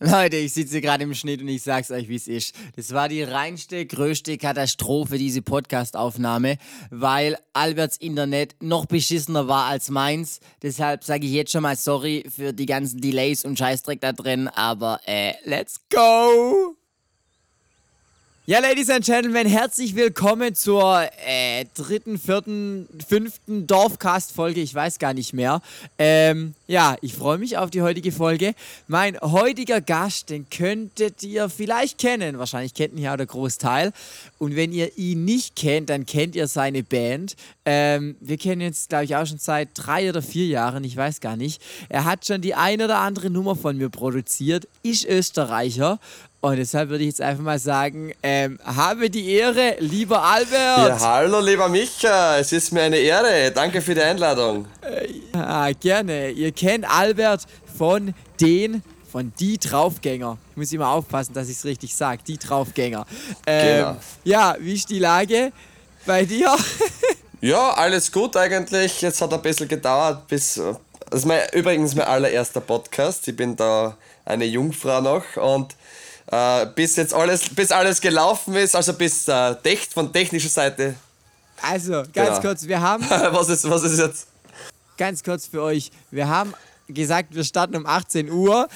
Leute, ich sitze gerade im Schnitt und ich sag's euch, wie es ist. Das war die reinste, größte Katastrophe, diese Podcast-Aufnahme, weil Alberts Internet noch beschissener war als meins. Deshalb sage ich jetzt schon mal sorry für die ganzen Delays und Scheißdreck da drin, aber äh, let's go! Ja, Ladies and Gentlemen, herzlich willkommen zur äh, dritten, vierten, fünften Dorfcast-Folge. Ich weiß gar nicht mehr. Ähm, ja, ich freue mich auf die heutige Folge. Mein heutiger Gast, den könntet ihr vielleicht kennen. Wahrscheinlich kennt ihn ja der Großteil. Und wenn ihr ihn nicht kennt, dann kennt ihr seine Band. Ähm, wir kennen jetzt, glaube ich, auch schon seit drei oder vier Jahren. Ich weiß gar nicht. Er hat schon die eine oder andere Nummer von mir produziert. Ist Österreicher und deshalb würde ich jetzt einfach mal sagen, ähm, habe die Ehre, lieber Albert. Ja, hallo, lieber Micha, es ist mir eine Ehre. Danke für die Einladung. Äh, ja, gerne. Ihr kennt Albert von den, von die Draufgänger. Ich muss immer aufpassen, dass ich es richtig sage, die Draufgänger. Ähm, genau. Ja, wie ist die Lage bei dir? ja, alles gut eigentlich. Jetzt hat ein bisschen gedauert, bis. Das ist mein, übrigens mein allererster Podcast. Ich bin da eine Jungfrau noch und äh, bis jetzt alles, bis alles gelaufen ist, also bis äh, von technischer Seite. Also, ganz genau. kurz, wir haben. was, ist, was ist jetzt? Ganz kurz für euch. Wir haben gesagt, wir starten um 18 Uhr.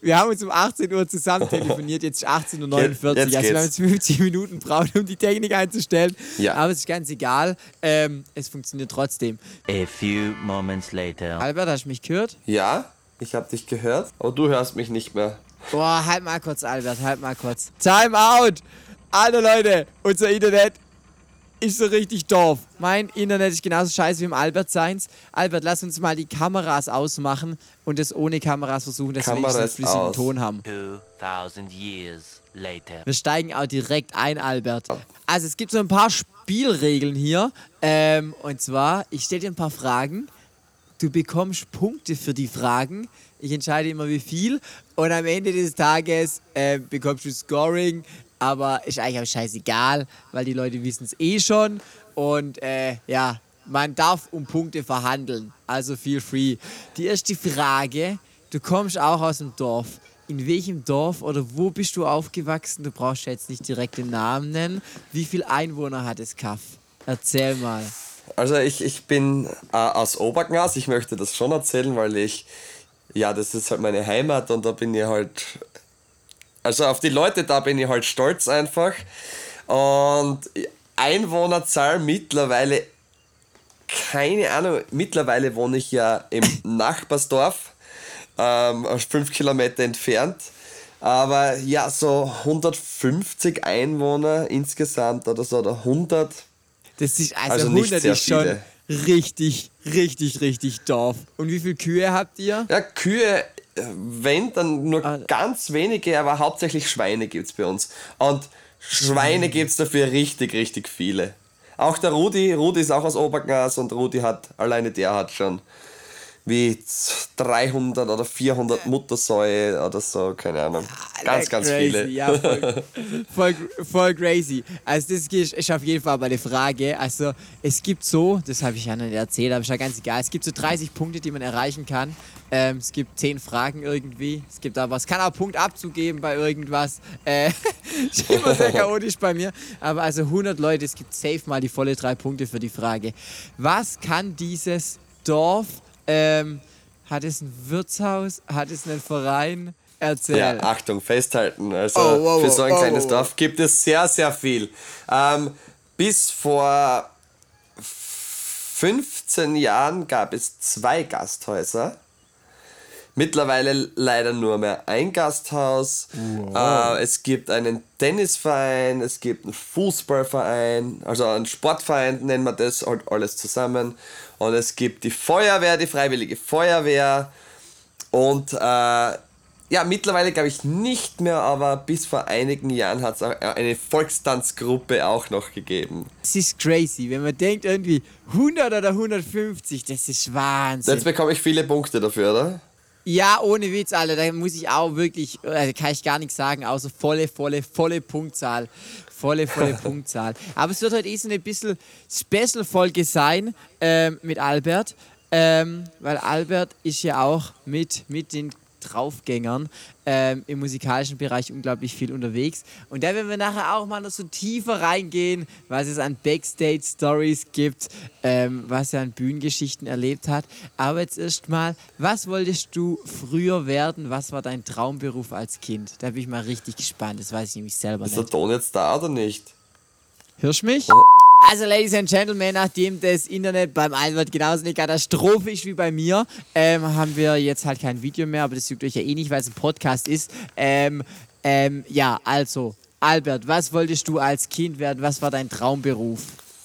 Wir haben uns um 18 Uhr zusammen telefoniert, jetzt ist 18.49 Uhr. Jetzt also wir haben jetzt 50 Minuten braucht, um die Technik einzustellen. Ja. Aber es ist ganz egal. Ähm, es funktioniert trotzdem. A few moments later. Albert, hast du mich gehört? Ja, ich habe dich gehört. Aber du hörst mich nicht mehr. Boah, halt mal kurz, Albert, halt mal kurz. Time out! Alle Leute, unser Internet ist so richtig doof. Mein Internet ist genauso scheiße wie im Albert seins. Albert, lass uns mal die Kameras ausmachen und das ohne Kameras versuchen, dass Kamera wir wenigstens flüssigen Ton haben. 2000 years later. Wir steigen auch direkt ein, Albert. Also es gibt so ein paar Spielregeln hier. Ähm, und zwar, ich stelle dir ein paar Fragen. Du bekommst Punkte für die Fragen. Ich entscheide immer wie viel. Und am Ende des Tages äh, bekommst du Scoring. Aber ist eigentlich auch scheißegal, weil die Leute wissen es eh schon. Und äh, ja, man darf um Punkte verhandeln. Also feel free. Die erste Frage: Du kommst auch aus dem Dorf. In welchem Dorf oder wo bist du aufgewachsen? Du brauchst jetzt nicht direkt den Namen nennen. Wie viele Einwohner hat es Kaff? Erzähl mal. Also ich, ich bin äh, aus Obergnas. Ich möchte das schon erzählen, weil ich ja, das ist halt meine Heimat und da bin ich halt, also auf die Leute da bin ich halt stolz einfach. Und Einwohnerzahl mittlerweile, keine Ahnung, mittlerweile wohne ich ja im Nachbarsdorf, ähm, fünf Kilometer entfernt. Aber ja, so 150 Einwohner insgesamt oder so, oder 100. Das ist also, also 100 ist schon, viele richtig, richtig, richtig Dorf. Und wie viele Kühe habt ihr? Ja, Kühe, wenn, dann nur ah. ganz wenige, aber hauptsächlich Schweine gibt es bei uns. Und Schweine gibt es dafür richtig, richtig viele. Auch der Rudi, Rudi ist auch aus Obergnas und Rudi hat, alleine der hat schon wie 300 oder 400 Muttersäue oder so, keine Ahnung. Ganz, ganz crazy. viele. Ja, voll, voll, voll, crazy. Also das ist auf jeden Fall mal eine Frage. Also es gibt so, das habe ich ja nicht erzählt, aber ist ja ganz egal, es gibt so 30 Punkte, die man erreichen kann. Ähm, es gibt 10 Fragen irgendwie. Es gibt aber, es kann auch Punkt abzugeben bei irgendwas. Äh, ist immer sehr chaotisch bei mir. Aber also 100 Leute, es gibt safe mal die volle drei Punkte für die Frage. Was kann dieses Dorf ähm, hat es ein Wirtshaus? Hat es einen Verein? Erzähl. Ja, Achtung, festhalten. Also oh, wow, für so ein oh, kleines oh. Dorf gibt es sehr, sehr viel. Ähm, bis vor 15 Jahren gab es zwei Gasthäuser. Mittlerweile leider nur mehr ein Gasthaus. Wow. Äh, es gibt einen Tennisverein, es gibt einen Fußballverein, also einen Sportverein nennen wir das, halt alles zusammen. Und es gibt die Feuerwehr, die Freiwillige Feuerwehr. Und äh, ja, mittlerweile glaube ich nicht mehr, aber bis vor einigen Jahren hat es eine Volkstanzgruppe auch noch gegeben. Das ist crazy, wenn man denkt irgendwie 100 oder 150, das ist Wahnsinn. Jetzt bekomme ich viele Punkte dafür, oder? Ja, ohne Witz, Alter. Da muss ich auch wirklich, also kann ich gar nichts sagen, außer volle, volle, volle Punktzahl. Volle, volle Punktzahl. Aber es wird heute eh so eine bisschen Special-Folge sein ähm, mit Albert. Ähm, weil Albert ist ja auch mit, mit den Draufgängern ähm, im musikalischen Bereich unglaublich viel unterwegs. Und da werden wir nachher auch mal noch so tiefer reingehen, was es an Backstage-Stories gibt, ähm, was er an Bühnengeschichten erlebt hat. Aber jetzt erstmal, was wolltest du früher werden? Was war dein Traumberuf als Kind? Da bin ich mal richtig gespannt. Das weiß ich nämlich selber Ist nicht. der Ton jetzt da oder nicht? Hörst du mich? Also, Ladies and Gentlemen, nachdem das Internet beim Albert genauso eine Katastrophe ist wie bei mir, ähm, haben wir jetzt halt kein Video mehr, aber das juckt euch ja eh nicht, weil es ein Podcast ist. Ähm, ähm, ja, also, Albert, was wolltest du als Kind werden? Was war dein Traumberuf?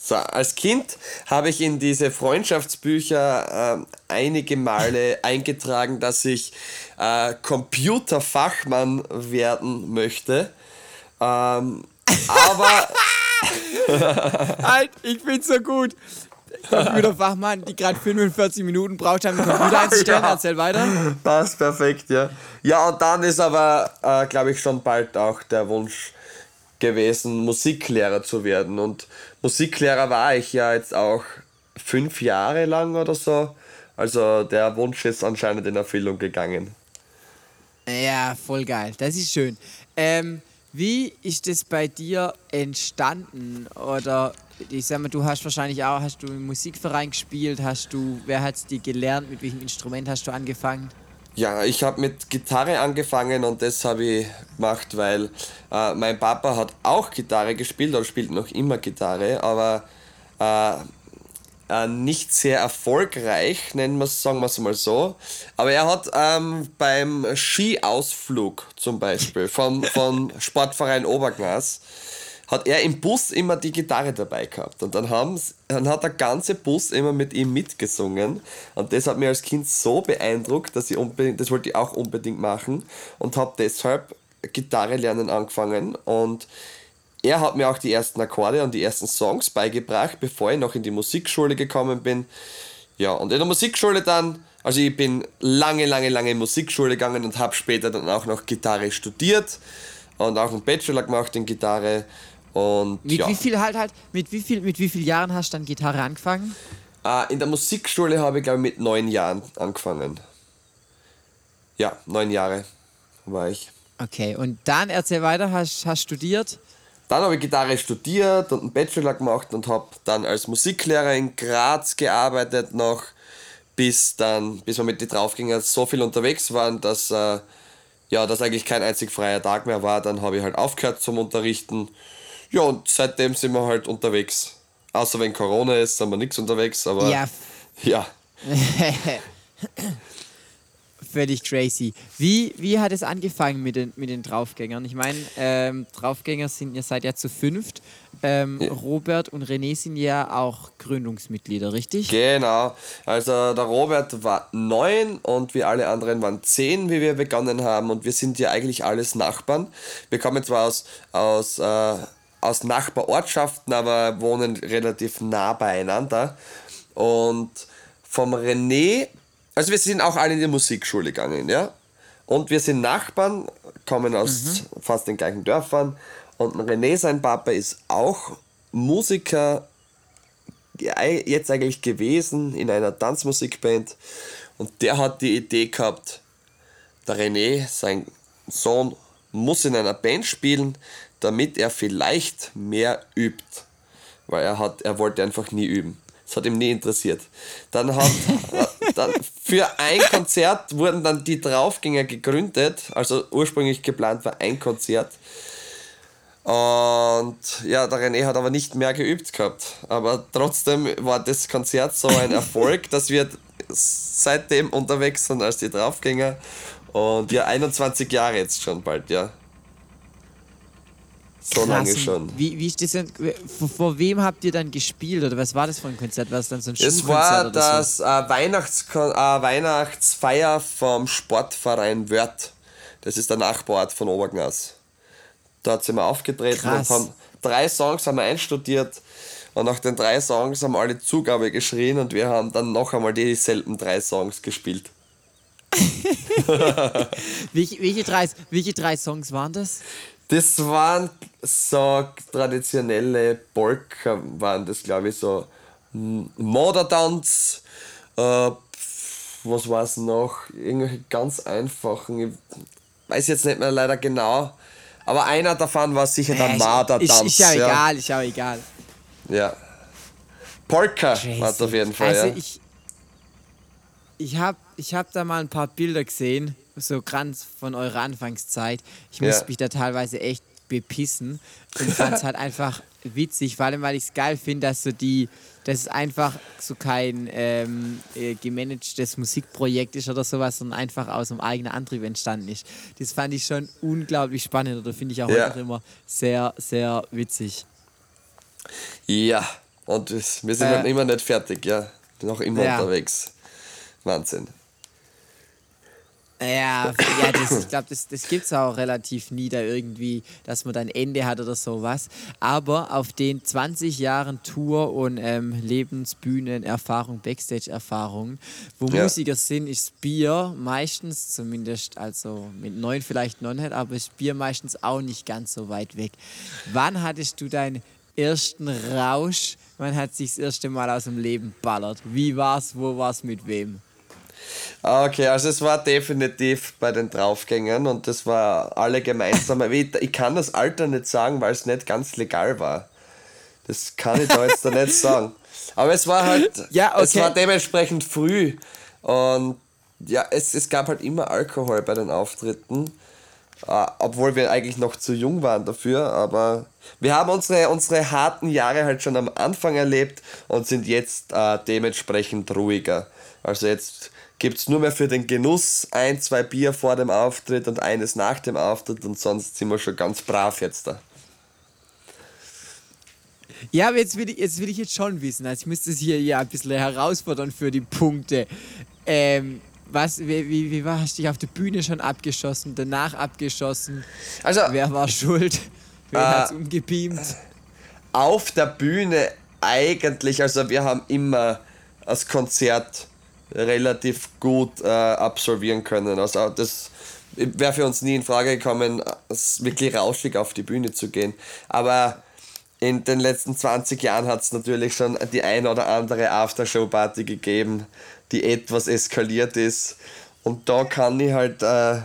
So, als Kind habe ich in diese Freundschaftsbücher ähm, einige Male eingetragen, dass ich äh, Computerfachmann werden möchte. Ähm, aber Halt, ich find's so gut. Computerfachmann, die gerade 45 Minuten braucht, um den Computer einzustellen. Ja. Erzähl weiter. passt perfekt, ja. Ja, und dann ist aber, äh, glaube ich, schon bald auch der Wunsch gewesen, Musiklehrer zu werden. Und Musiklehrer war ich ja jetzt auch fünf Jahre lang oder so. Also der Wunsch ist anscheinend in Erfüllung gegangen. Ja, voll geil. Das ist schön. Ähm, wie ist das bei dir entstanden? Oder ich sag mal, du hast wahrscheinlich auch, hast du im Musikverein gespielt? Hast du, wer hat's dir gelernt? Mit welchem Instrument hast du angefangen? Ja, ich habe mit Gitarre angefangen und das habe ich gemacht, weil äh, mein Papa hat auch Gitarre gespielt oder spielt noch immer Gitarre, aber äh, äh, nicht sehr erfolgreich, nennen wir sagen wir es mal so. Aber er hat ähm, beim Skiausflug zum Beispiel vom, vom Sportverein Obergnas hat er im Bus immer die Gitarre dabei gehabt. Und dann, haben's, dann hat der ganze Bus immer mit ihm mitgesungen. Und das hat mir als Kind so beeindruckt, dass ich unbedingt, das wollte ich auch unbedingt machen. Und habe deshalb Gitarre lernen angefangen. Und er hat mir auch die ersten Akkorde und die ersten Songs beigebracht, bevor ich noch in die Musikschule gekommen bin. Ja, und in der Musikschule dann, also ich bin lange, lange, lange in Musikschule gegangen und habe später dann auch noch Gitarre studiert und auch einen Bachelor gemacht in Gitarre. Und Mit ja, wie viel halt halt, mit wie viel, mit wie vielen Jahren hast du dann Gitarre angefangen? äh, in der Musikschule habe ich glaube ich mit neun Jahren angefangen. Ja, neun Jahre war ich. Okay, und dann erzähl weiter, hast, hast studiert? Dann habe ich Gitarre studiert und einen Bachelor gemacht und habe dann als Musiklehrer in Graz gearbeitet noch, bis dann, bis wir mit den Draufgängern so viel unterwegs waren, dass, äh, ja, dass eigentlich kein einzig freier Tag mehr war. Dann habe ich halt aufgehört zum Unterrichten. Ja, und seitdem sind wir halt unterwegs. Außer wenn Corona ist, sind wir nichts unterwegs, aber Ja, ja. völlig crazy. Wie, wie hat es angefangen mit den, mit den Draufgängern? Ich meine, ähm, Draufgänger sind, ihr seid ja zu fünft. Ähm, Robert und René sind ja auch Gründungsmitglieder, richtig? Genau. Also der Robert war neun und wir alle anderen waren zehn, wie wir begonnen haben. Und wir sind ja eigentlich alles Nachbarn. Wir kommen zwar aus, aus, äh, aus Nachbarortschaften, aber wohnen relativ nah beieinander. Und vom René, also wir sind auch alle in die Musikschule gegangen, ja. Und wir sind Nachbarn, kommen aus fast den gleichen Dörfern. Und René, sein Papa, ist auch Musiker jetzt eigentlich gewesen in einer Tanzmusikband und der hat die Idee gehabt, der René, sein Sohn, muss in einer Band spielen, damit er vielleicht mehr übt. Weil er hat, er wollte einfach nie üben. Das hat ihm nie interessiert. Dann hat für ein Konzert wurden dann die Draufgänger gegründet. Also ursprünglich geplant war ein Konzert. Und ja, der René hat aber nicht mehr geübt gehabt. Aber trotzdem war das Konzert so ein Erfolg, dass wir seitdem unterwegs sind als die Draufgänger. Und ja, 21 Jahre jetzt schon bald, ja. So lange schon. Wie, wie ist das denn, vor, vor wem habt ihr dann gespielt oder was war das für ein Konzert? War es dann so ein Es war das äh, Weihnachtskon äh, Weihnachtsfeier vom Sportverein Wörth. Das ist der Nachbarort von Obergnas. Dort sind wir aufgetreten Krass. und haben drei Songs haben wir einstudiert. Und nach den drei Songs haben alle Zugabe geschrien und wir haben dann noch einmal dieselben drei Songs gespielt. so? Welche, welche, drei, welche drei Songs waren das? Das waren so traditionelle Polka, waren das glaube ich so Modertanz, äh, was war es noch? Irgendwelche ganz einfachen. Ich weiß jetzt nicht mehr leider genau. Aber einer davon war sicher der Äh, Marder-Tanz. Ist, ist ja, ja. egal, ist ja egal. Ja. Polka war es auf jeden Fall, Also ja. ich, ich habe ich hab da mal ein paar Bilder gesehen, so ganz von eurer Anfangszeit. Ich Ja. musste mich da teilweise echt bepissen und fand es halt einfach witzig, vor allem weil ich es geil finde, dass so die, dass es einfach so kein ähm, äh, gemanagtes Musikprojekt ist oder sowas, sondern einfach aus einem eigenen Antrieb entstanden ist. Das fand ich schon unglaublich spannend oder finde ich auch Ja. heute noch immer sehr, sehr witzig. Ja, und wir sind Äh. immer nicht fertig, ja. Noch immer Ja. unterwegs. Wahnsinn. Ja, ja das, ich glaube, das, das gibt es auch relativ nie da irgendwie, dass man dann Ende hat oder sowas. Aber auf den 20 Jahren Tour und ähm, Lebensbühnenerfahrung, Backstage-Erfahrung, wo Ja. Musiker sind, ist Bier meistens, zumindest also mit neun vielleicht noch nicht, aber ist Bier meistens auch nicht ganz so weit weg. Wann hattest du deinen ersten Rausch? Wann hat sich das erste Mal aus dem Leben ballert? Wie war's? Wo war's? Mit wem? Ah, Okay, also es war definitiv bei den Draufgängern und das war alle gemeinsam. ich, ich kann das Alter nicht sagen, weil es nicht ganz legal war. Das kann ich da jetzt da nicht sagen. Aber es war halt, Ja, es okay. war dementsprechend früh und ja, es, es gab halt immer Alkohol bei den Auftritten. Äh, obwohl wir eigentlich noch zu jung waren dafür, aber wir haben unsere, unsere harten Jahre halt schon am Anfang erlebt und sind jetzt äh, dementsprechend ruhiger. Also jetzt gibt es nur mehr für den Genuss ein, zwei Bier vor dem Auftritt und eines nach dem Auftritt und sonst sind wir schon ganz brav jetzt da. Ja, aber jetzt will, ich, jetzt will ich jetzt schon wissen. Also ich muss das hier ja ein bisschen herausfordern für die Punkte. Ähm, was, wie, wie, wie war, hast du dich auf der Bühne schon abgeschossen, danach abgeschossen? Also Wer war schuld? Wer Äh, hat's umgebeamt? auf der Bühne eigentlich, also wir haben immer das Konzert relativ gut äh, absolvieren können. Also das wäre für uns nie in Frage gekommen, wirklich rauschig auf die Bühne zu gehen. Aber in den letzten 20 Jahren hat es natürlich schon die ein oder andere Aftershow-Party gegeben, die etwas eskaliert ist. Und da kann ich halt, äh,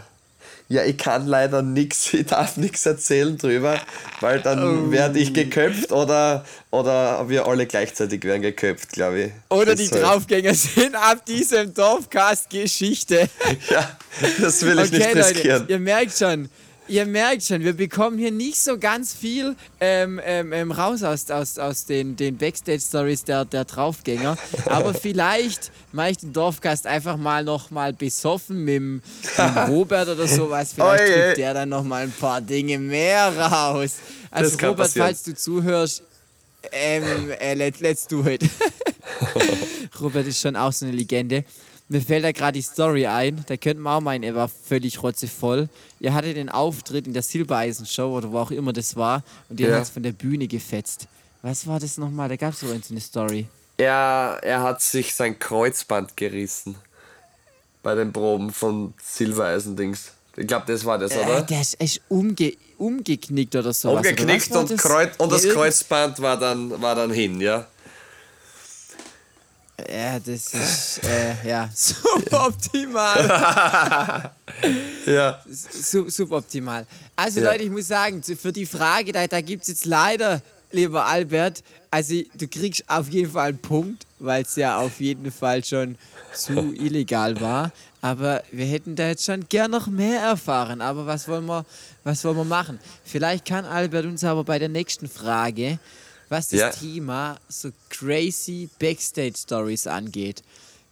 ja, ich kann leider nichts, ich darf nichts erzählen drüber, weil dann werde ich geköpft oder, oder wir alle gleichzeitig werden geköpft, glaube ich. Oder die Deshalb- Draufgänger sind ab diesem Dorfcast Geschichte. Ja, das will ich nicht riskieren. Leute, ihr merkt schon, ihr merkt schon, wir bekommen hier nicht so ganz viel ähm, ähm, ähm, raus aus, aus, aus den, den Backstage-Stories der, der Draufgänger. Aber vielleicht mache ich den Dorfcast einfach mal noch mal besoffen mit, dem- mit dem Robert oder sowas. Vielleicht Oje. kriegt der dann noch mal ein paar Dinge mehr raus. Also Robert, passieren. falls du zuhörst, ähm, äh, let, let's do it. Robert ist schon auch so eine Legende. Mir fällt da gerade die Story ein, da könnte man auch meinen, er war völlig rotzevoll. Ihr hattet den Auftritt in der Silbereisen-Show oder wo auch immer das war und ihr Ja. es von der Bühne gefetzt. Was war das nochmal? Da gab es so eine Story. Er, er hat sich sein Kreuzband gerissen. Bei den Proben von Silbereisen-Dings. Ich glaube, das war das, Äh, oder? der ist echt umge umgeknickt oder so. Umgeknickt und, Kreuz, und das ja, Kreuzband war dann, war dann hin, ja? Ja, das ist äh, ja suboptimal. Ja. Su suboptimal. Also Ja. Leute, ich muss sagen, für die Frage, da, da gibt es jetzt leider, lieber Albert, also du kriegst auf jeden Fall einen Punkt, weil es ja auf jeden Fall schon zu illegal war. Aber wir hätten da jetzt schon gern noch mehr erfahren. Aber was wollen wir, was wollen wir machen? Vielleicht kann Albert uns aber bei der nächsten Frage, was das Ja. Thema so crazy Backstage-Stories angeht.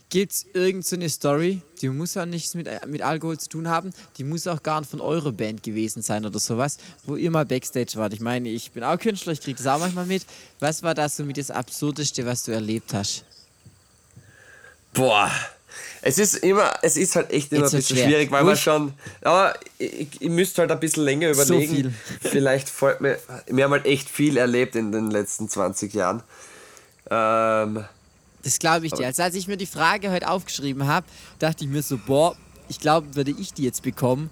Gibt es irgendeine Story, die muss auch nichts mit, mit Alkohol zu tun haben, die muss auch gar nicht von eurer Band gewesen sein oder sowas, wo ihr mal Backstage wart. Ich meine, ich bin auch Künstler, ich kriege das auch manchmal mit. Was war das so mit das Absurdeste, was du erlebt hast? Boah. Es ist immer, es ist halt echt immer Jetzt ein bisschen schwer. schwierig, weil man schon, aber ich, ich müsste halt ein bisschen länger So überlegen. viel. Vielleicht folgt mir, wir haben halt echt viel erlebt in den letzten 20 Jahren. Ähm, Das glaube ich dir. Also als ich mir die Frage heute aufgeschrieben habe, dachte ich mir so, boah, ich glaube, würde ich die jetzt bekommen,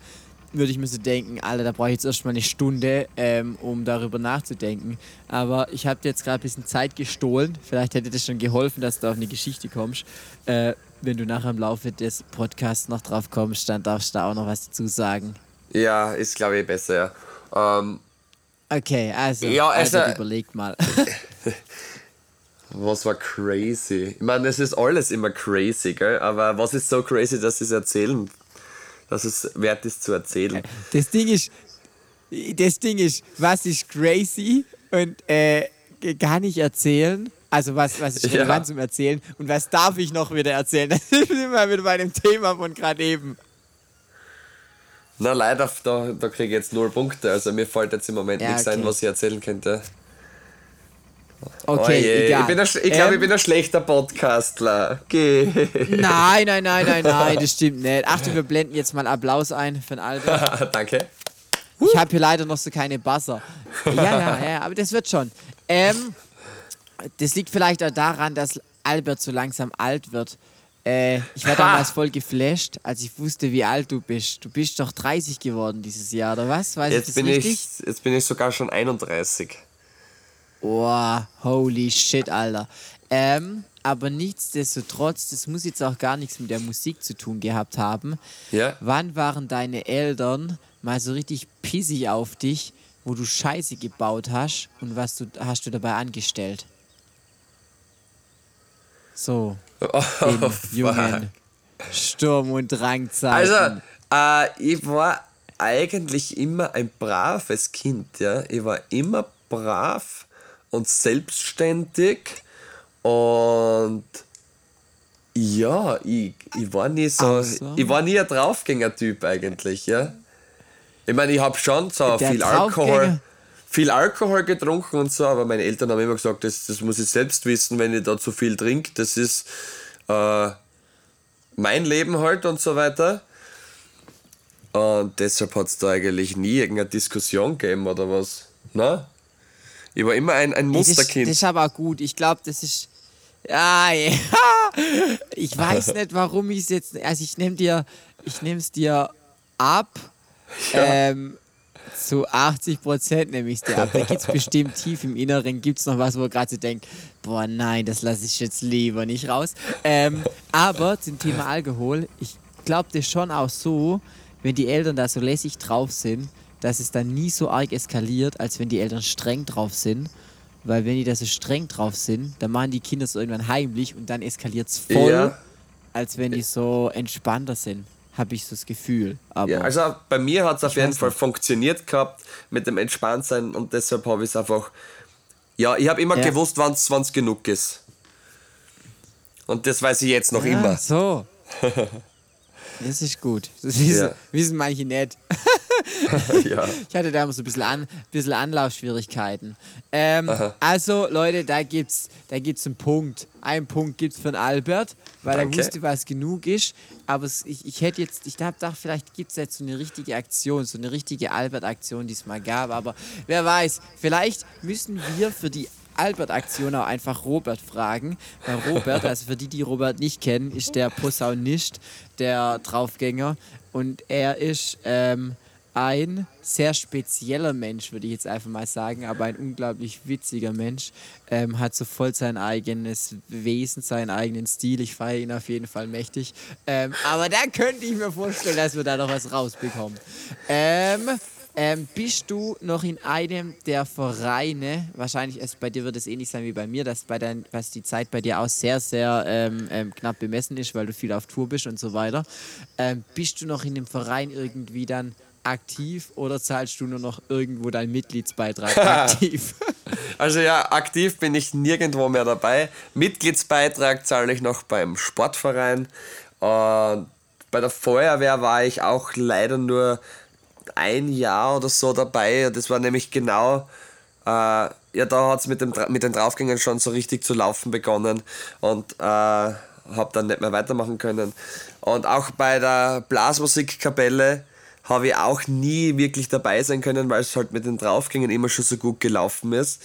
würde ich mir so denken, Alter, da brauche ich jetzt erstmal eine Stunde, ähm, um darüber nachzudenken. Aber ich habe dir jetzt gerade ein bisschen Zeit gestohlen. Vielleicht hätte das schon geholfen, dass du auf eine Geschichte kommst. Äh, wenn du nachher im Laufe des Podcasts noch drauf kommst, dann darfst du da auch noch was dazu sagen. Ja, ist glaube ich besser, ja. Ähm, Okay, also, Ja, also- Albert, überleg mal. was war crazy? Ich meine, es ist alles immer crazy, gell? Aber was ist so crazy, dass es erzählen? Dass es wert ist zu erzählen. Das Ding ist, das Ding ist, was ist crazy und äh, kann ich erzählen? Also was, was ist Ja. relevant zum Erzählen und was darf ich noch wieder erzählen? Das ist immer wieder bei dem Thema von gerade eben. Na, leider, da, da kriege ich jetzt null Punkte. Also mir fällt jetzt im Moment Ja, nichts ein, okay. was ich erzählen könnte. Okay, egal. Ich, bin ein ich glaube, Ähm, ich bin ein schlechter Podcastler. Geh. Nein, nein, nein, nein, nein, das stimmt nicht. Achtung, wir blenden jetzt mal Applaus ein für den Albert. Danke. Ich habe hier leider noch so keine Buzzer. Ja, ja, ja, aber das wird schon. Ähm, das liegt vielleicht auch daran, dass Albert so langsam alt wird. Äh, ich war damals voll geflasht, als ich wusste, wie alt du bist. Du bist doch 30 geworden dieses Jahr, oder was? Weiß ich Jetzt das bin, richtig? ich, jetzt bin ich sogar schon 31. Oh, holy shit, Alter. Ähm, aber nichtsdestotrotz, das muss jetzt auch gar nichts mit der Musik zu tun gehabt haben. Ja? Wann waren deine Eltern mal so richtig pissig auf dich, wo du Scheiße gebaut hast und was du, hast du dabei angestellt? So, Oh, in jungen Sturm- und Drangzeiten. Also, äh, ich war eigentlich immer ein braves Kind, ja. Ich war immer brav und selbstständig und ja, ich, ich war nie so, so. ich war nie ein Draufgänger-Typ eigentlich, ja. Ich meine, ich habe schon so Der viel Alkohol, viel Alkohol getrunken und so, aber meine Eltern haben immer gesagt, das, das muss ich selbst wissen, wenn ich da zu viel trinke. Das ist äh, mein Leben halt und so weiter. Und deshalb hat es da eigentlich nie irgendeine Diskussion gegeben oder was. Na? Ich war immer ein, ein das, Musterkind. das ist aber gut. Ich glaube, das ist. Ja, ja. Ich weiß nicht, warum ich es jetzt. Also ich nehme dir, ich nehme es dir ab. Ähm, zu 80 Prozent nehme ich es dir ab. Da gibt es bestimmt tief im Inneren, gibt es noch was, wo man gerade so denkt, boah nein, das lasse ich jetzt lieber nicht raus. Ähm, aber zum Thema Alkohol, ich glaube das schon auch so, wenn die Eltern da so lässig drauf sind, dass es dann nie so arg eskaliert, als wenn die Eltern streng drauf sind. Weil wenn die da so streng drauf sind, dann machen die Kinder es irgendwann heimlich und dann eskaliert es voll, Ja. als wenn die so entspannter sind. Habe ich so das Gefühl. Aber Ja, also bei mir hat es auf jeden Fall nicht. funktioniert gehabt mit dem Entspanntsein und deshalb habe ich es einfach. Ja, ich habe immer Ja. gewusst, wann es genug ist. Und das weiß ich jetzt noch ja, immer. so. Das ist gut. Das wissen, Ja. wissen manche nicht. ja. Ich hatte da immer so ein bisschen, an, bisschen Anlaufschwierigkeiten. Ähm, also, Leute, da gibt's, da gibt's einen Punkt. Einen Punkt gibt's für den Albert, weil Danke. er wusste, was genug ist. Aber es, ich, ich hätte jetzt, ich gedacht, vielleicht gibt es jetzt so eine richtige Aktion, so eine richtige Albert-Aktion, die es mal gab. Aber wer weiß, vielleicht müssen wir für die Albert-Aktion auch einfach Robert fragen. Weil Robert, also für die, die Robert nicht kennen, ist der Posaunist, der Draufgänger. Und er ist ähm, ein sehr spezieller Mensch, würde ich jetzt einfach mal sagen, aber ein unglaublich witziger Mensch. Ähm, hat so voll sein eigenes Wesen, seinen eigenen Stil. Ich feiere ihn auf jeden Fall mächtig. Ähm, aber da könnte ich mir vorstellen, dass wir da noch was rausbekommen. Ähm, ähm, bist du noch in einem der Vereine, wahrscheinlich es, bei dir wird es ähnlich sein wie bei mir, dass, bei dein, dass die Zeit bei dir auch sehr, sehr ähm, ähm, knapp bemessen ist, weil du viel auf Tour bist und so weiter. Ähm, bist du noch in dem Verein irgendwie dann aktiv oder zahlst du nur noch irgendwo deinen Mitgliedsbeitrag aktiv? Also ja, aktiv bin ich nirgendwo mehr dabei. Mitgliedsbeitrag zahle ich noch beim Sportverein. Und bei der Feuerwehr war ich auch leider nur ein Jahr oder so dabei. Das war nämlich genau, äh, ja, da hat es mit, dem mit den Draufgängern schon so richtig zu laufen begonnen und äh, habe dann nicht mehr weitermachen können. Und auch bei der Blasmusikkapelle habe ich auch nie wirklich dabei sein können, weil es halt mit den Draufgängern immer schon so gut gelaufen ist.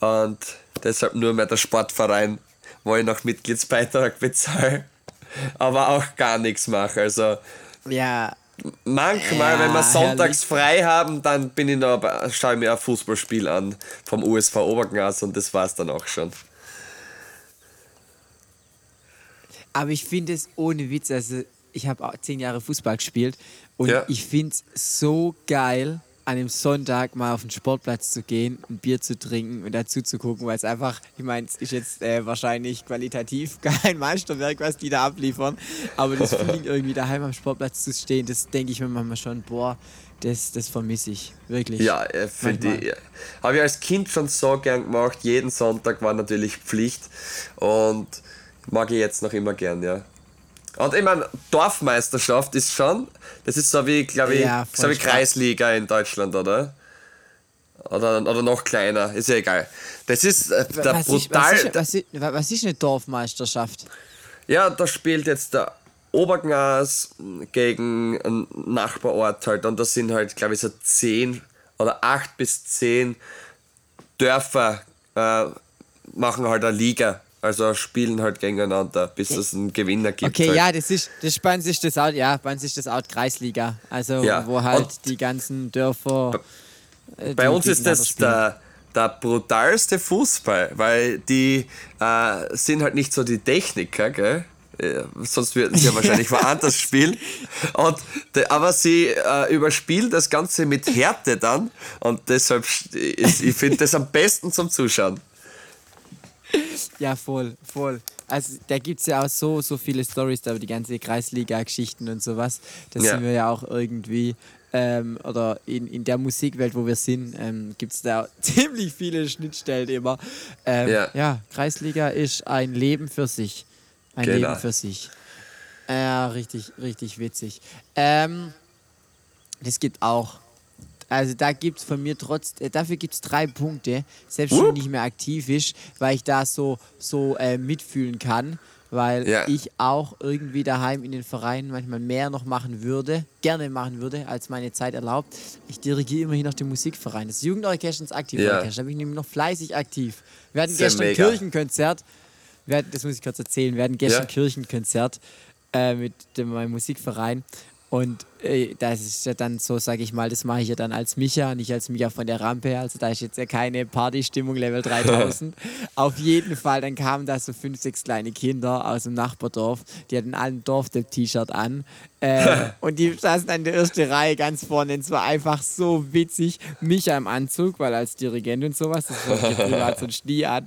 Und deshalb nur mehr der Sportverein, wo ich noch Mitgliedsbeitrag bezahle, aber auch gar nichts mache. Also ja, manchmal, Ja, wenn wir sonntags herrlich. frei haben, dann bin ich noch, schaue ich mir ein Fußballspiel an vom USV Obergnas und das war's dann auch schon. Aber ich finde es ohne Witz, also ich habe zehn Jahre Fußball gespielt und Ja. ich finde es so geil, an einem Sonntag mal auf den Sportplatz zu gehen, ein Bier zu trinken und dazu zu gucken, weil es einfach, ich meine, es ist jetzt äh, wahrscheinlich qualitativ kein Meisterwerk, was die da abliefern, aber das Feeling irgendwie daheim am Sportplatz zu stehen, das denke ich mir manchmal schon, boah, das, das vermisse ich, wirklich. Ja, äh, finde ich. Habe ich als Kind schon so gern gemacht. Jeden Sonntag war natürlich Pflicht. Und mag ich jetzt noch immer gern, ja. Und ich meine, Dorfmeisterschaft ist schon, das ist so wie, glaube ich, Ja, so wie. Kreisliga in Deutschland, oder? Oder, oder noch kleiner, ist ja egal. Das ist äh, der was, ist, brutal. was, ist, was, ist, was ist eine Dorfmeisterschaft? Ja, da spielt jetzt der Obergnas gegen einen Nachbarort halt und das sind halt, glaube ich, so zehn oder acht bis zehn Dörfer äh, machen halt eine Liga. Also spielen halt gegeneinander, bis es einen Gewinner gibt. Okay, halt. ja, das ist, das bei uns ist das auch, ja, bei uns ist das auch die Kreisliga. Also, Ja, wo halt und- die ganzen Dörfer. äh, Bei uns ist das spielen. der, der brutalste Fußball, weil die äh, sind halt nicht so die Techniker, gell? Äh, Sonst würden sie ja wahrscheinlich woanders spielen. Und, aber sie äh, überspielen das Ganze mit Härte dann. Und deshalb, ist, ich finde das am besten zum Zuschauen. Ja, voll, voll. Also da gibt es ja auch so, so viele Stories, da über die ganze Kreisliga-Geschichten und sowas. Da Ja. sind wir ja auch irgendwie, ähm, oder in, in der Musikwelt, wo wir sind, ähm, gibt es da ziemlich viele Schnittstellen immer. Ähm, Ja. ja. Kreisliga ist ein Leben für sich. Ein Genau. Leben für sich. Ja, richtig, richtig witzig. Ähm, das gibt auch. Also da gibt es von mir trotz, äh, dafür gibt es drei Punkte, selbst schon Wupp. nicht mehr aktiv ist, weil ich da so, so äh, mitfühlen kann, weil Ja. ich auch irgendwie daheim in den Vereinen manchmal mehr noch machen würde, gerne machen würde, als meine Zeit erlaubt. Ich dirigiere immerhin noch den Musikverein. Das Jugendorchester das Aktivorchester, da bin ich nämlich noch fleißig aktiv. Wir hatten ja gestern mega. Kirchenkonzert, wir hatten, das muss ich kurz erzählen, wir hatten gestern Ja. Kirchenkonzert äh, mit dem, meinem Musikverein. Und äh, das ist ja dann so, sage ich mal, das mache ich ja dann als Micha, nicht als Micha von der Rampe. Also da ist jetzt ja keine Partystimmung Level 3000. Auf jeden Fall, dann kamen da so fünf, sechs kleine Kinder aus dem Nachbardorf. Die hatten alle ein Dorfdepp-T-Shirt an. Äh, und die saßen an der ersten Reihe ganz vorne. Und es war einfach so witzig. Micha im Anzug, weil als Dirigent und sowas, das war privat so ein Schnie an.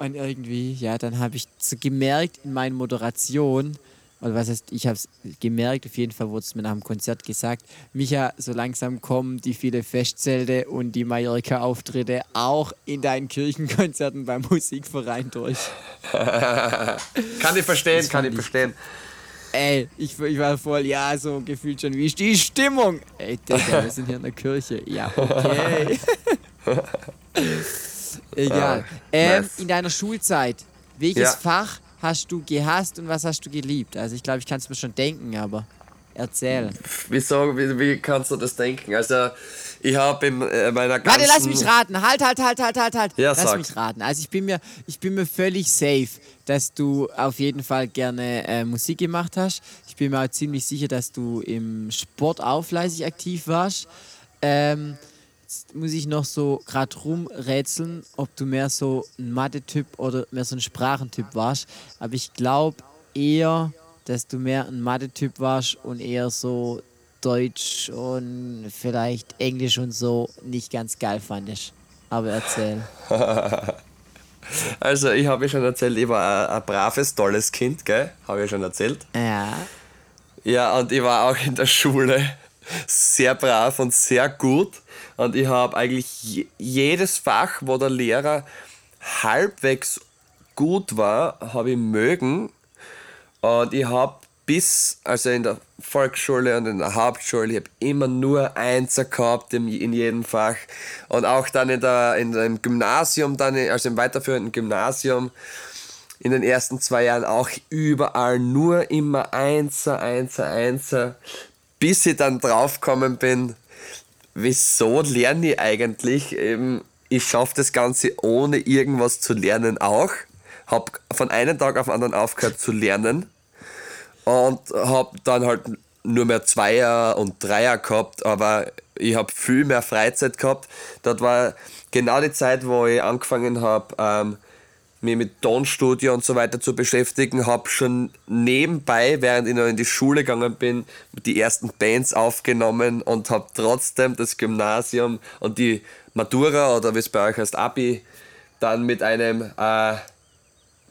Und irgendwie, ja, dann habe ich so gemerkt in meinen Moderationen, oder was heißt, ich habe es gemerkt, auf jeden Fall wurde es mir nach dem Konzert gesagt, Micha, so langsam kommen die viele Festzelte und die Mallorca-Auftritte auch in deinen Kirchenkonzerten beim Musikverein durch. Kann ich verstehen, kann fand ich ich- verstehen. Ey, ich, ich war voll, ja, so gefühlt schon, wie ist die Stimmung? Ey, Digga, wir sind hier in der Kirche. Ja, okay. Egal. Ähm, nice. in deiner Schulzeit, welches Ja. Fach hast du gehasst und was hast du geliebt? Also ich glaube, ich kann es mir schon denken, aber erzähl. Wieso, wie, wie kannst du das denken? Also, ich habe in äh, meiner ganzen... Warte, lass mich raten. Halt, halt, halt, halt, halt, halt. Ja, lass sag. mich raten. Also ich bin mir, ich bin mir völlig safe, dass du auf jeden Fall gerne äh, Musik gemacht hast. Ich bin mir auch ziemlich sicher, dass du im Sport auch fleißig aktiv warst. Ähm, jetzt muss ich noch so gerade rumrätseln, ob du mehr so ein Mathe-Typ oder mehr so ein Sprachentyp warst. Aber ich glaube eher, dass du mehr ein Mathe-Typ warst und eher so Deutsch und vielleicht Englisch und so nicht ganz geil fandest. Aber erzähl. Also, ich habe ja schon erzählt, ich war ein, ein braves, tolles Kind, gell? Habe ich schon erzählt. Ja. Ja, und ich war auch in der Schule sehr brav und sehr gut. Und ich habe eigentlich je, jedes Fach, wo der Lehrer halbwegs gut war, habe ich mögen. Und ich habe bis, also in der Volksschule und in der Hauptschule, ich habe immer nur Einser gehabt in, in jedem Fach. Und auch dann in der, in dem Gymnasium, dann, also im weiterführenden Gymnasium, in den ersten zwei Jahren auch überall nur immer Einser, Einser, Einser, bis ich dann draufgekommen bin, wieso lerne ich eigentlich? Eben, ich schaffe das Ganze ohne irgendwas zu lernen auch. Hab von einem Tag auf den anderen aufgehört zu lernen und hab dann halt nur mehr Zweier und Dreier gehabt, aber ich habe viel mehr Freizeit gehabt. Das war genau die Zeit, wo ich angefangen habe, ähm, mich mit Tonstudio und so weiter zu beschäftigen, habe schon nebenbei, während ich noch in die Schule gegangen bin, die ersten Bands aufgenommen und habe trotzdem das Gymnasium und die Matura oder wie es bei euch heißt, Abi, dann mit einem, äh,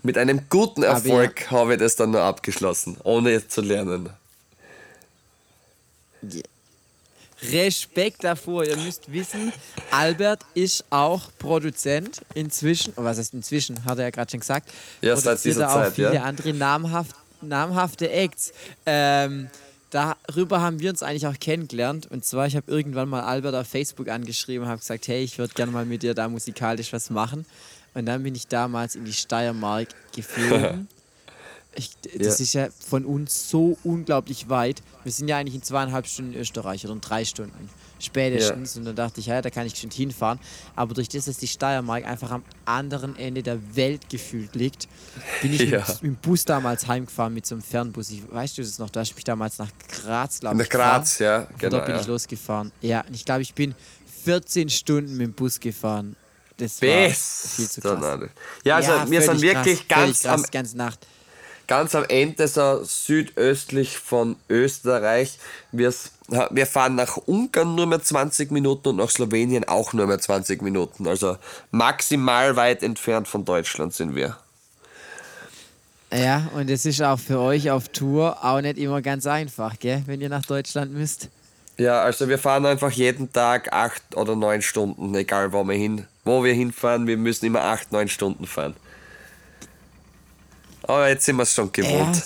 mit einem guten Erfolg habe ich das dann noch abgeschlossen, ohne zu lernen. Respekt davor. Ihr müsst wissen, Albert ist auch Produzent inzwischen. Oh, was heißt inzwischen? Hat er ja gerade schon gesagt. Ja, seit dieser auch Zeit, viele ja. andere namhaft, namhafte Acts. Ähm, darüber haben wir uns eigentlich auch kennengelernt. Und zwar, ich habe irgendwann mal Albert auf Facebook angeschrieben und habe gesagt, hey, ich würde gerne mal mit dir da musikalisch was machen. Und dann bin ich damals in die Steiermark geflogen. Ich, das ja. ist ja von uns so unglaublich weit. Wir sind ja eigentlich in zweieinhalb Stunden in Österreich oder in drei Stunden spätestens. Ja. Und dann dachte ich, ja, da kann ich schon hinfahren. Aber durch das, dass die Steiermark einfach am anderen Ende der Welt gefühlt liegt, bin ich ja. mit, mit, dem Bus damals heimgefahren mit so einem Fernbus. Ich, weißt du das noch? Da hast du mich damals nach Graz, glaube ich. Nach Graz, ja, genau. Da bin ich losgefahren. Ja, und ich glaube, ich bin 14 Stunden mit dem Bus gefahren. Das war viel zu krass. Ja, also wir sind wirklich krass, ganz, krass, am, ganz Nacht ganz am Ende so südöstlich von Österreich. Wir, wir fahren nach Ungarn nur mehr 20 Minuten und nach Slowenien auch nur mehr 20 Minuten. Also maximal weit entfernt von Deutschland sind wir. Ja, und es ist auch für euch auf Tour auch nicht immer ganz einfach, gell, wenn ihr nach Deutschland müsst. Ja, also wir fahren einfach jeden Tag acht oder neun Stunden, egal wo wir hin, wo wir hinfahren, wir müssen immer acht, neun Stunden fahren. Aber jetzt sind wir es schon gewohnt.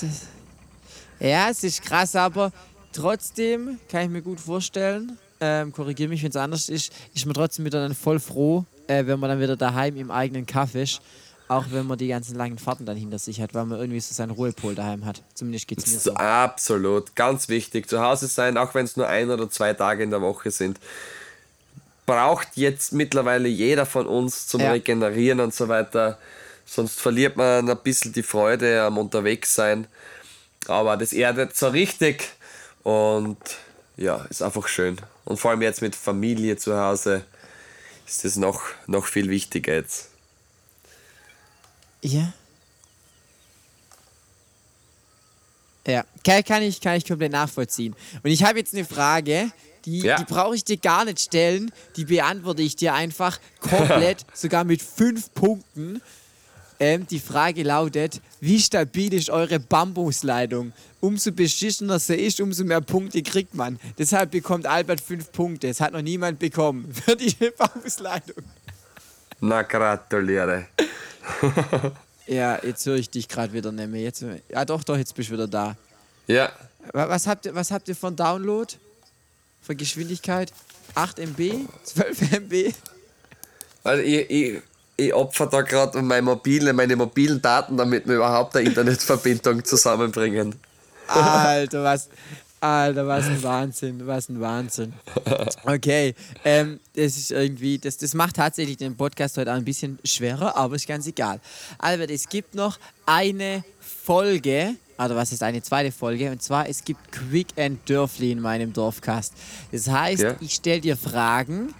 Ja, ja, es ist krass, aber trotzdem kann ich mir gut vorstellen, ähm, korrigiere mich, wenn es anders ist, ist man trotzdem wieder dann voll froh, äh, wenn man dann wieder daheim im eigenen Kaffee ist. Auch wenn man die ganzen langen Fahrten dann hinter sich hat, weil man irgendwie so seinen Ruhepol daheim hat. Zumindest geht es mir so. Absolut, ganz wichtig. Zu Hause sein, auch wenn es nur ein oder zwei Tage in der Woche sind, braucht jetzt mittlerweile jeder von uns zum ja. Regenerieren und so weiter. Sonst verliert man ein bisschen die Freude am Unterwegssein. Aber das erdet so richtig und ja, ist einfach schön. Und vor allem jetzt mit Familie zu Hause ist das noch, noch viel wichtiger jetzt. Ja. Ja, kann, kann, ich, kann ich komplett nachvollziehen. Und ich habe jetzt eine Frage, die, ja. die brauche ich dir gar nicht stellen, die beantworte ich dir einfach komplett, sogar mit fünf Punkten. Ähm, die Frage lautet, wie stabil ist eure Bambusleitung? Umso beschissener sie ist, umso mehr Punkte kriegt man. Deshalb bekommt Albert fünf Punkte. Das hat noch niemand bekommen für die Bambusleitung. Na, gratuliere. ja, jetzt höre ich dich gerade wieder nicht mehr. Jetzt, ja, doch, doch, jetzt bist du wieder da. Ja. Was habt ihr, was habt ihr von Download? Von Geschwindigkeit? 8 MB? 12 MB? Also ich, ich ich opfer da gerade meine mobile, meine mobilen Daten, damit wir überhaupt eine Internetverbindung zusammenbringen. Alter, was, Alter, was ein Wahnsinn, was ein Wahnsinn. Okay, ähm, das ist irgendwie, das, das macht tatsächlich den Podcast heute ein bisschen schwerer, aber ist ganz egal. Albert, es gibt noch eine Folge, oder was ist eine zweite Folge, und zwar es gibt Quick and Dörfli in meinem Dorfcast. Das heißt, ja. ich stelle dir Fragen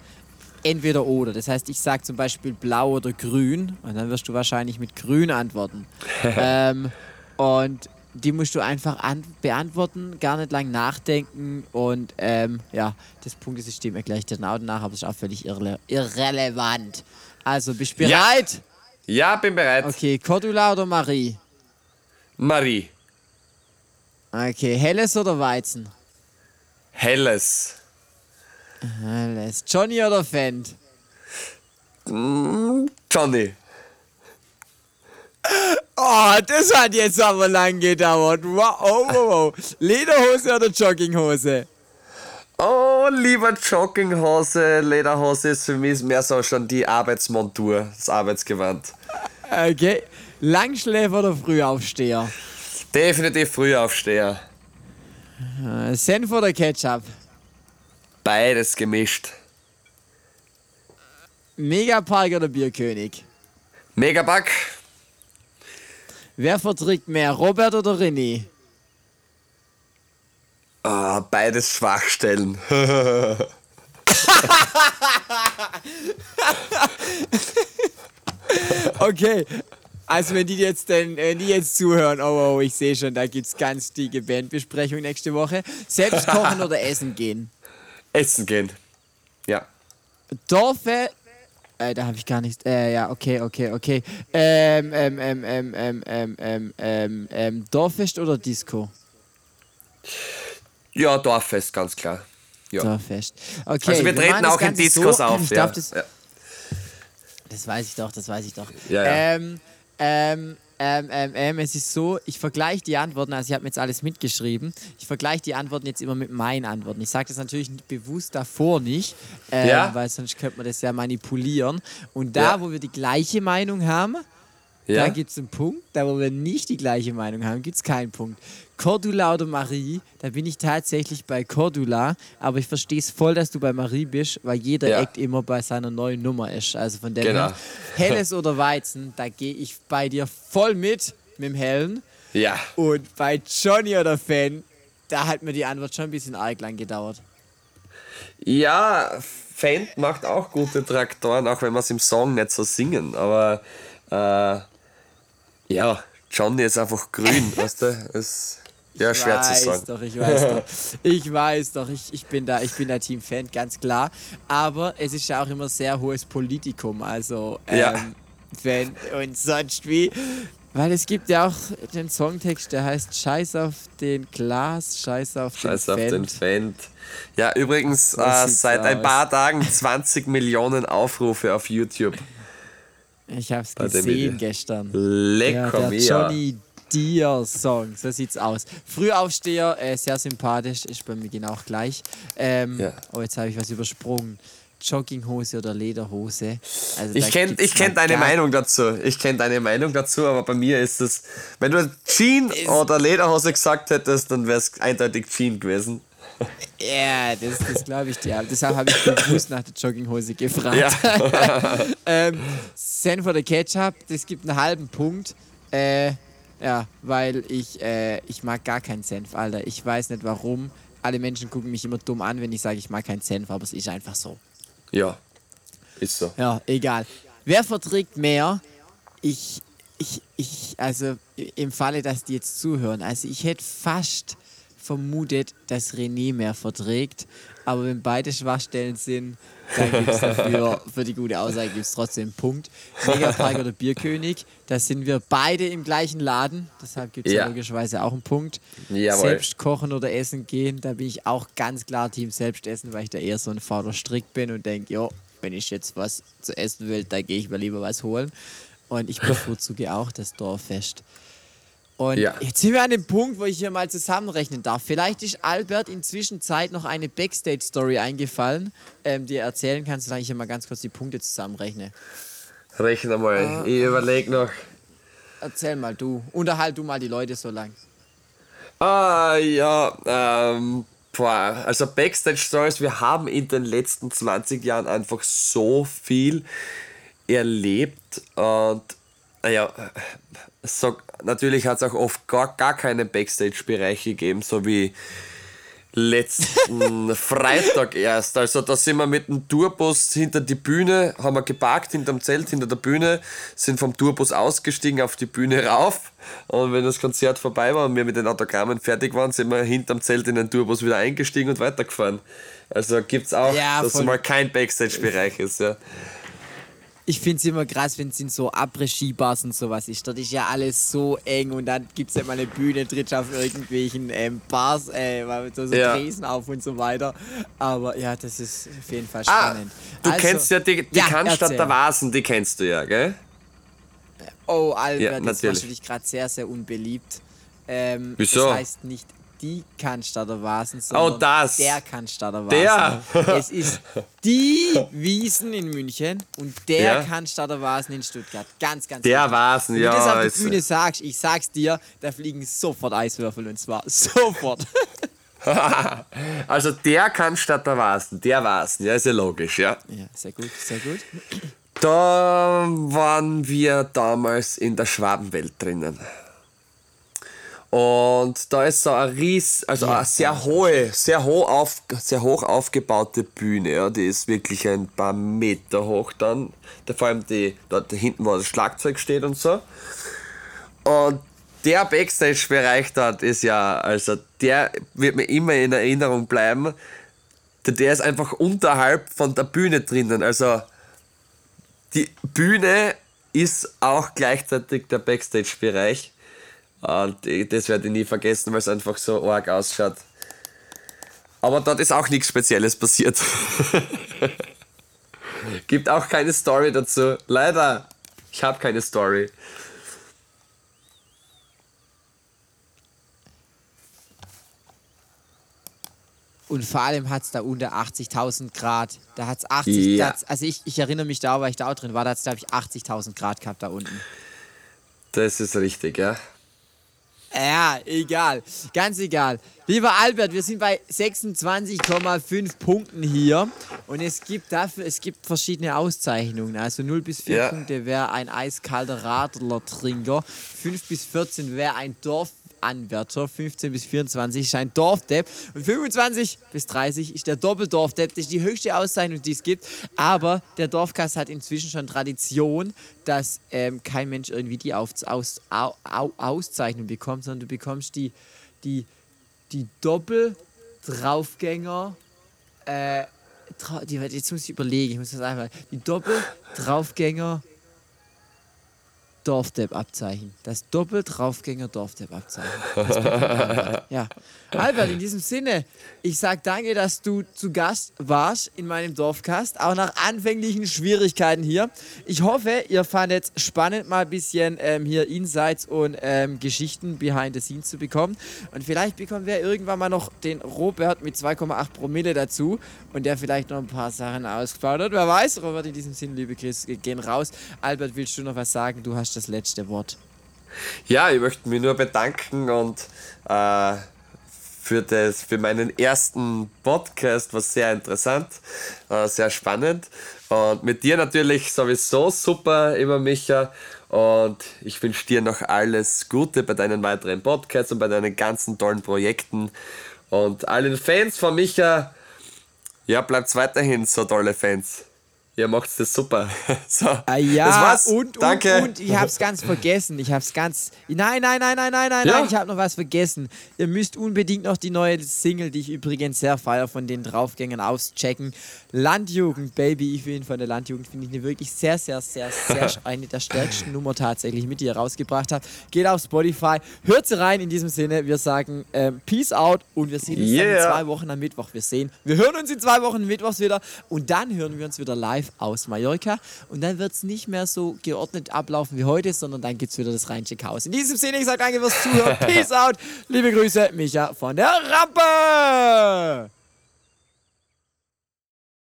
entweder oder. Das heißt, ich sage zum Beispiel blau oder grün und dann wirst du wahrscheinlich mit grün antworten. ähm, und die musst du einfach an beantworten, gar nicht lang nachdenken und ähm, ja, das Punktesystem erkläre ich dir dann auch nach, aber das ist auch völlig irre irrelevant. Also, bist du bereit? Ja. ja, bin bereit. Okay, Cordula oder Marie? Marie. Okay, helles oder Weizen? Helles. Alles. Johnny oder Fendt? Mm, Johnny. Oh, das hat jetzt aber lang gedauert. Wow, oh, wow, wow. Lederhose oder Jogginghose? Oh, lieber Jogginghose. Lederhose ist für mich mehr so schon die Arbeitsmontur, das Arbeitsgewand. Okay. Langschläfer oder Frühaufsteher? Definitiv Frühaufsteher. Senf oder Ketchup? Beides gemischt. Megapark oder Bierkönig? Megapark. Wer verträgt mehr, Robert oder René? Ah, beides Schwachstellen. okay, Also wenn die jetzt denn, wenn die jetzt zuhören, oh, oh ich sehe schon, da gibt es ganz dicke Bandbesprechung nächste Woche. Selbst kochen oder essen gehen? Essen gehen. Ja. Dorfe. Äh, da habe ich gar nichts. Äh, ja, okay, okay, okay. Ähm, ähm, ähm, ähm, ähm, ähm, ähm, ähm, ähm, Dorffest oder Disco? Ja, Dorffest, ganz klar. Ja. Dorffest. Okay. Also wir treten auch in Discos so, auf. Ich ja. darf das, ja. Das weiß ich doch, das weiß ich doch. Ja, ja. Ähm, ähm, ähm, ähm, ähm, es ist so, ich vergleiche die Antworten, also ich habe mir jetzt alles mitgeschrieben, ich vergleiche die Antworten jetzt immer mit meinen Antworten. Ich sage das natürlich bewusst davor nicht, ähm, Ja. weil sonst könnte man das ja manipulieren. Und da, Ja. wo wir die gleiche Meinung haben, ja. da gibt es einen Punkt. Da, wo wir nicht die gleiche Meinung haben, gibt es keinen Punkt. Cordula oder Marie, da bin ich tatsächlich bei Cordula, aber ich verstehe es voll, dass du bei Marie bist, weil jeder Ja. Act immer bei seiner neuen Nummer ist. Also von dem Genau. her, Helles oder Weizen, da gehe ich bei dir voll mit, mit dem Hellen. ja. Und bei Johnny oder Fan, da hat mir die Antwort schon ein bisschen arg lang gedauert. Ja, Fendt macht auch gute Traktoren, auch wenn wir es im Song nicht so singen. Aber äh, ja, Johnny ist einfach grün, weißt du? Ist ja Ich schwer zu weiß sagen. Doch, ich weiß doch. Ich weiß doch, ich, ich bin da, ich bin da Team Fan, ganz klar. Aber es ist ja auch immer sehr hohes Politikum, also ähm, Ja. Fan und sonst wie. Weil es gibt ja auch den Songtext, der heißt Scheiß auf den Glas, Scheiß auf Scheiß den auf den Fendt. Ja, übrigens äh, seit ein aus. paar Tagen 20 Millionen Aufrufe auf YouTube. Ich hab's Bei gesehen gestern. Lecker Ja, der. Johnny Deere Song, so sieht's aus. Frühaufsteher, äh, sehr sympathisch, ist bei mir genau gleich. Ähm, Ja. Oh, jetzt habe ich was übersprungen. Jogginghose oder Lederhose. Also Ich kenne ich kenn deine gar- Meinung dazu. Ich kenne deine Meinung dazu, aber bei mir ist es, wenn du Jean oder Lederhose gesagt hättest, dann wäre es eindeutig Jean gewesen. Ja, das, das glaube ich dir. Deshalb habe ich bewusst nach der Jogginghose gefragt. Ja. ähm, Senf oder Ketchup, das gibt einen halben Punkt. Äh, ja, weil ich, äh, ich mag gar keinen Senf, Alter. Ich weiß nicht warum. Alle Menschen gucken mich immer dumm an, wenn ich sage, ich mag keinen Senf, aber es ist einfach so. Ja, ist so. Ja, egal. Wer verträgt mehr? Ich, ich, ich, also im Falle, dass die jetzt zuhören, also ich hätte fast vermutet, dass René mehr verträgt, aber wenn beide Schwachstellen sind, dann gibt es dafür, für die gute Aussage gibt es trotzdem einen Punkt. Megapark oder Bierkönig, da sind wir beide im gleichen Laden, deshalb gibt es ja. Logischerweise auch einen Punkt. Jawohl. Selbst kochen oder essen gehen, da bin ich auch ganz klar Team selbst essen, weil ich da eher so ein fauler Strick bin und denke, jo, wenn ich jetzt was zu essen will, da gehe ich mir lieber was holen. Und ich bevorzuge auch das Dorffest. Und Ja. jetzt sind wir an dem Punkt, wo ich hier mal zusammenrechnen darf. Vielleicht ist Albert inzwischen Zeit noch eine Backstage-Story eingefallen, ähm, die er erzählen kann, solange ich hier mal ganz kurz die Punkte zusammenrechne. Rechne mal. Ich überlege noch. Erzähl mal du. Unterhalt du mal die Leute so lang. Ah, ja, ähm, boah, also Backstage Stories, wir haben in den letzten 20 Jahren einfach so viel erlebt und, naja, so, natürlich hat es auch oft gar, gar keine Backstage-Bereiche gegeben, so wie letzten Freitag erst. Also da sind wir mit dem Tourbus hinter die Bühne, haben wir geparkt hinterm Zelt, hinter der Bühne, sind vom Tourbus ausgestiegen auf die Bühne rauf und wenn das Konzert vorbei war und wir mit den Autogrammen fertig waren, sind wir hinterm Zelt in den Tourbus wieder eingestiegen und weitergefahren. Also gibt's auch, Ja, dass mal kein Backstage-Bereich ist, ja. Ich finde es immer krass, wenn es in so Après-Ski-Bars und sowas ist. Dort ist ja alles so eng und dann gibt es ja mal eine Bühne, trittst auf irgendwelchen ähm, Bars, äh, so, so Ja. Tresen auf und so weiter. Aber ja, das ist auf jeden Fall Ah, spannend. du Also, kennst ja die, die ja, erzähl. der Vasen, die kennst du ja, gell? Oh, Albert, Ja, das ist natürlich. natürlich gerade sehr, sehr unbeliebt. Ähm, Wieso? Das heißt nicht die Cannstatter Vasen, sondern Oh, das. der Cannstatter Vasen. Der. Es ist die Wiesen in München und der. Cannstatter Vasen in Stuttgart. Ganz, ganz Der wichtig. Wenn ja, du das auf die Bühne sagst, ich sag's dir, da fliegen sofort Eiswürfel und zwar sofort. Also der Cannstatt der Vasen, der Vasen, ja, ist ja logisch, ja. ja, sehr gut, sehr gut. Da waren wir damals in der Schwabenwelt drinnen. Und da ist so ein ries, also Ja. eine sehr hohe, sehr hoch, auf, sehr hoch aufgebaute Bühne. Ja. Die ist wirklich ein paar Meter hoch dann. Da, vor allem die, dort hinten, wo das Schlagzeug steht und so. Und der Backstage-Bereich dort ist ja, also der wird mir immer in Erinnerung bleiben. Der- Der ist einfach unterhalb von der Bühne drinnen. Also die Bühne ist auch gleichzeitig der Backstage-Bereich. Und ich- das werde ich nie vergessen, weil es einfach so arg ausschaut. Aber dort ist auch nichts Spezielles passiert. Gibt auch keine Story dazu. Leider. Ich habe keine Story. Und vor allem hat es da unter 80.000 Grad. Da hat es 80, Ja. also ich, ich erinnere mich da, weil ich da auch drin war, da hat es, glaube ich, 80.000 Grad gehabt da unten. Das ist richtig, ja. Ja, egal. Ganz egal. Lieber Albert, wir sind bei 26,5 Punkten hier. Und es gibt dafür, es gibt verschiedene Auszeichnungen. Also 0 bis 4 Ja. Punkte wäre ein eiskalter Radlertrinker. 5 bis 14 wäre ein Dorfanwärter. 15 bis 24 ist ein Dorfdepp. Und 25 bis 30 ist der Doppeldorfdepp. Das ist die höchste Auszeichnung, die es gibt. Aber der Dorfkast hat inzwischen schon Tradition, dass ähm, kein Mensch irgendwie die auf, aus, au, au, Auszeichnung bekommt, sondern du bekommst die, die, die Doppel-Draufgänger. Äh, jetzt muss ich überlegen, ich muss das einfach. Die Doppel-Draufgänger. Dorfdepp-Abzeichen. Das bekommt Albert. Ja. Albert, in diesem Sinne, ich sag danke, dass du zu Gast warst in meinem Dorfcast, auch nach anfänglichen Schwierigkeiten hier. Ich hoffe, ihr fandet es spannend, mal ein bisschen ähm, hier Insights und ähm, Geschichten behind the scenes zu bekommen. Und vielleicht bekommen wir irgendwann mal noch den Robert mit 2,8 Promille dazu und der vielleicht noch ein paar Sachen ausgebaut hat. Wer weiß, Robert, in diesem Sinne, liebe Chris, gehen raus. Albert, willst du noch was sagen? Du hast das letzte Wort. Ja, ich möchte mich nur bedanken und äh, für, das, für meinen ersten Podcast war sehr interessant, äh, sehr spannend. Und mit dir natürlich sowieso super, immer Micha. Und ich wünsche dir noch alles Gute bei deinen weiteren Podcasts und bei deinen ganzen tollen Projekten. Und allen Fans von Micha, ja, bleibt weiterhin so tolle Fans. Ihr macht das super. So, Ah, ja, das war's. und, und, Danke. und ich hab's ganz vergessen. Ich hab's ganz. Nein, nein, nein, nein, nein, nein, Ja. nein, ich habe noch was vergessen. Ihr müsst unbedingt noch die neue Single, die ich übrigens sehr feier, von den Draufgängern auschecken. Landjugend, Baby, ich bin von der Landjugend, finde ich eine wirklich sehr, sehr, sehr, sehr eine der stärksten Nummer tatsächlich mit, die ihr rausgebracht habt. Geht auf Spotify, hört sie rein in diesem Sinne. Wir sagen ähm, Peace out und wir sehen uns dann in Yeah. zwei Wochen am Mittwoch. Wir sehen, wir hören uns in zwei Wochen mittwochs wieder und dann hören wir uns wieder live aus Mallorca und dann wird es nicht mehr so geordnet ablaufen wie heute, sondern dann gibt es wieder das rheinische Chaos. In diesem Sinne, ich sage danke fürs Zuhören. Peace out. Liebe Grüße, Micha von der Rampe.